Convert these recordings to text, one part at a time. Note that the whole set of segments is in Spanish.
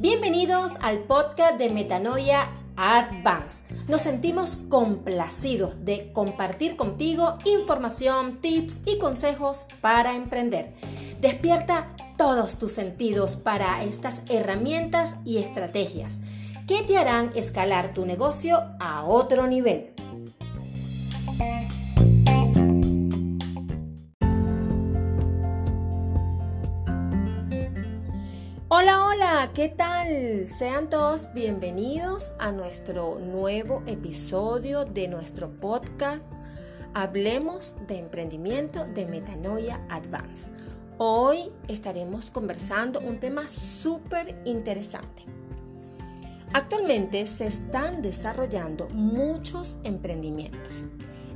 Bienvenidos al podcast de Metanoia Advance. Nos sentimos complacidos de compartir contigo información, tips y consejos para emprender. Despierta todos tus sentidos para estas herramientas y estrategias que te harán escalar tu negocio a otro nivel. ¿Qué tal? Sean todos bienvenidos a nuestro nuevo episodio de nuestro podcast Hablemos de emprendimiento de Metanoia Advance. Hoy estaremos conversando un tema súper interesante. Actualmente se están desarrollando muchos emprendimientos.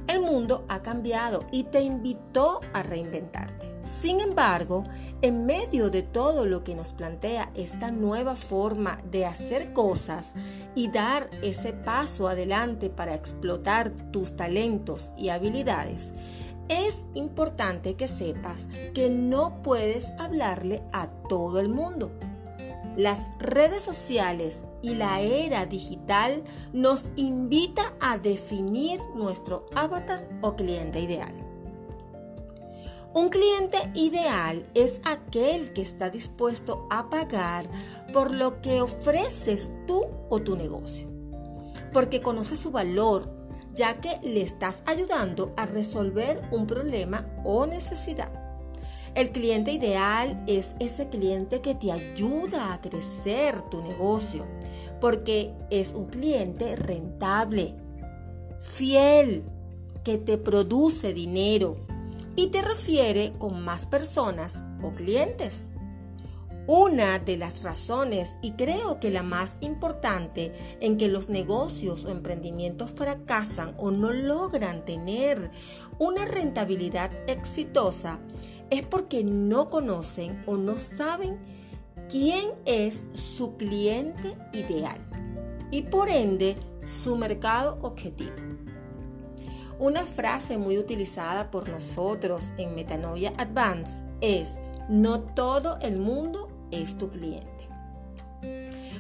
El mundo ha cambiado y te invitó a reinventarte. Sin embargo, en medio de todo lo que nos plantea esta nueva forma de hacer cosas y dar ese paso adelante para explotar tus talentos y habilidades, es importante que sepas que no puedes hablarle a todo el mundo. Las redes sociales y la era digital nos invita a definir nuestro avatar o cliente ideal. Un cliente ideal es aquel que está dispuesto a pagar por lo que ofreces tú o tu negocio, porque conoce su valor, ya que le estás ayudando a resolver un problema o necesidad. El cliente ideal es ese cliente que te ayuda a crecer tu negocio, porque es un cliente rentable, fiel, que te produce dinero y te refiere con más personas o clientes. Una de las razones, y creo que la más importante, en que los negocios o emprendimientos fracasan o no logran tener una rentabilidad exitosa es porque no conocen o no saben quién es su cliente ideal y por ende su mercado objetivo. Una frase muy utilizada por nosotros en Metanoia Advance es, no todo el mundo es tu cliente.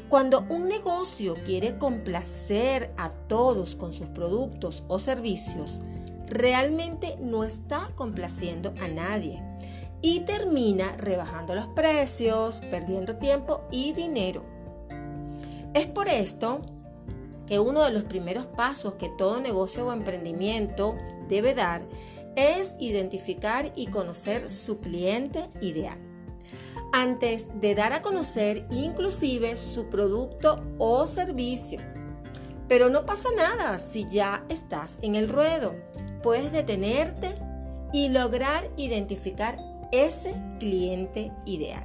Cuando un negocio quiere complacer a todos con sus productos o servicios, realmente no está complaciendo a nadie y termina rebajando los precios, perdiendo tiempo y dinero. Es por esto que uno de los primeros pasos que todo negocio o emprendimiento debe dar es identificar y conocer su cliente ideal. Antes de dar a conocer inclusive su producto o servicio. Pero no pasa nada si ya estás en el ruedo. Puedes detenerte y lograr identificar ese cliente ideal.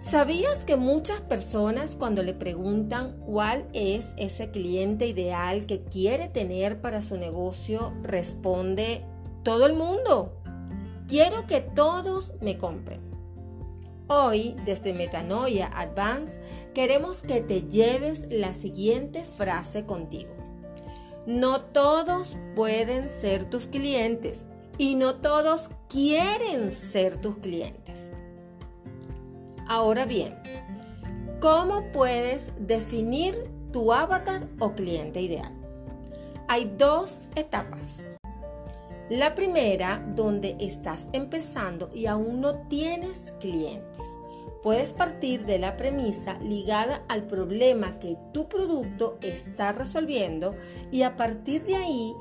¿Sabías que muchas personas cuando le preguntan cuál es ese cliente ideal que quiere tener para su negocio, responde todo el mundo? Quiero que todos me compren. Hoy, desde Metanoia Advance, queremos que te lleves la siguiente frase contigo. No todos pueden ser tus clientes, y no todos quieren ser tus clientes. Ahora bien, ¿cómo puedes definir tu avatar o cliente ideal? Hay dos etapas. La primera, donde estás empezando y aún no tienes clientes. Puedes partir de la premisa ligada al problema que tu producto está resolviendo y a partir de ahí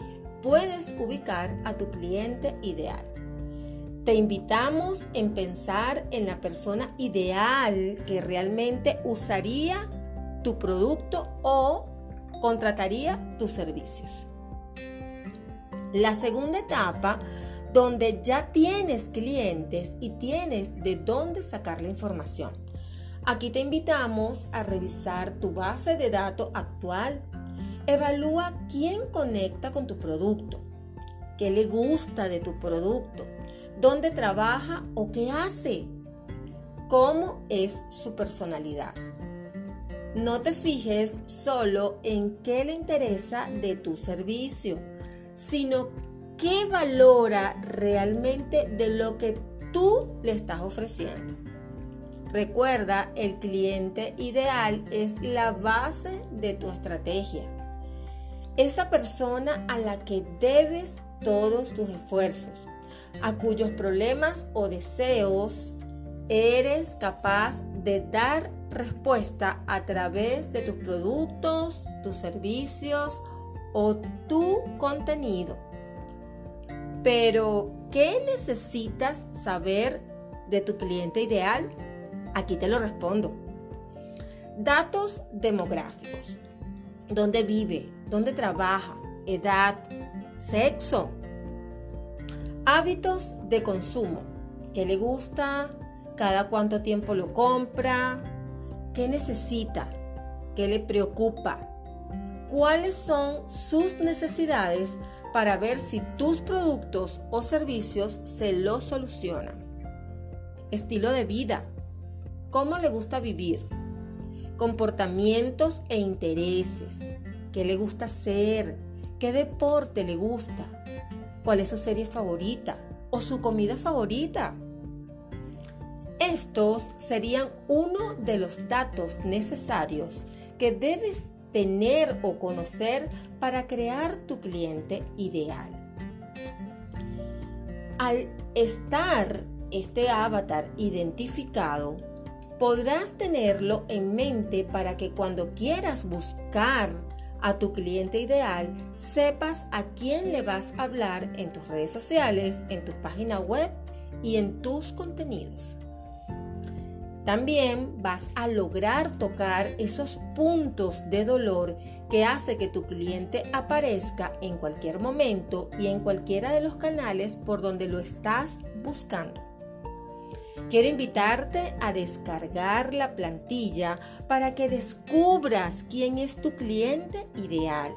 puedes ubicar a tu cliente ideal. Te invitamos en pensar en la persona ideal que realmente usaría tu producto o contrataría tus servicios. La segunda etapa, donde ya tienes clientes y tienes de dónde sacar la información. Aquí te invitamos a revisar tu base de datos actual Evalúa quién conecta con tu producto, qué le gusta de tu producto, dónde trabaja o qué hace, cómo es su personalidad. No te fijes solo en qué le interesa de tu servicio, sino qué valora realmente de lo que tú le estás ofreciendo. Recuerda, el cliente ideal es la base de tu estrategia. Esa persona a la que debes todos tus esfuerzos, a cuyos problemas o deseos eres capaz de dar respuesta a través de tus productos, tus servicios o tu contenido. Pero, ¿qué necesitas saber de tu cliente ideal? Aquí te lo respondo. Datos demográficos. ¿Dónde vive? ¿Dónde trabaja? Edad, sexo. Hábitos de consumo. ¿Qué le gusta? ¿Cada cuánto tiempo lo compra? ¿Qué necesita? ¿Qué le preocupa? ¿Cuáles son sus necesidades para ver si tus productos o servicios se lo solucionan? Estilo de vida. ¿Cómo le gusta vivir? Comportamientos e intereses. ¿Qué le gusta hacer? ¿Qué deporte le gusta? ¿Cuál es su serie favorita? ¿O su comida favorita? Estos serían uno de los datos necesarios que debes tener o conocer para crear tu cliente ideal. Al estar este avatar identificado, podrás tenerlo en mente para que cuando quieras buscar a tu cliente ideal, sepas a quién le vas a hablar en tus redes sociales, en tu página web y en tus contenidos. También vas a lograr tocar esos puntos de dolor que hace que tu cliente aparezca en cualquier momento y en cualquiera de los canales por donde lo estás buscando. Quiero invitarte a descargar la plantilla para que descubras quién es tu cliente ideal.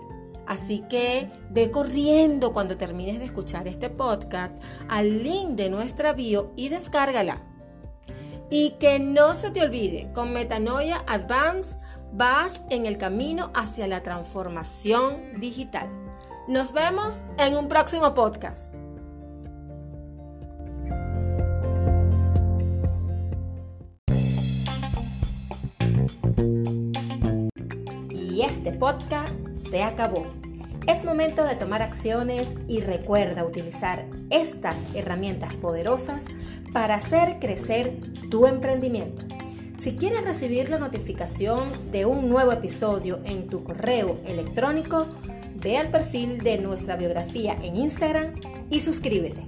Así que ve corriendo cuando termines de escuchar este podcast al link de nuestra bio y descárgala. Y que no se te olvide, con Metanoia Advance vas en el camino hacia la transformación digital. Nos vemos en un próximo podcast. Y este podcast se acabó. Es momento de tomar acciones y recuerda utilizar estas herramientas poderosas para hacer crecer tu emprendimiento. Si quieres recibir la notificación de un nuevo episodio en tu correo electrónico, ve al perfil de nuestra biografía en Instagram y suscríbete.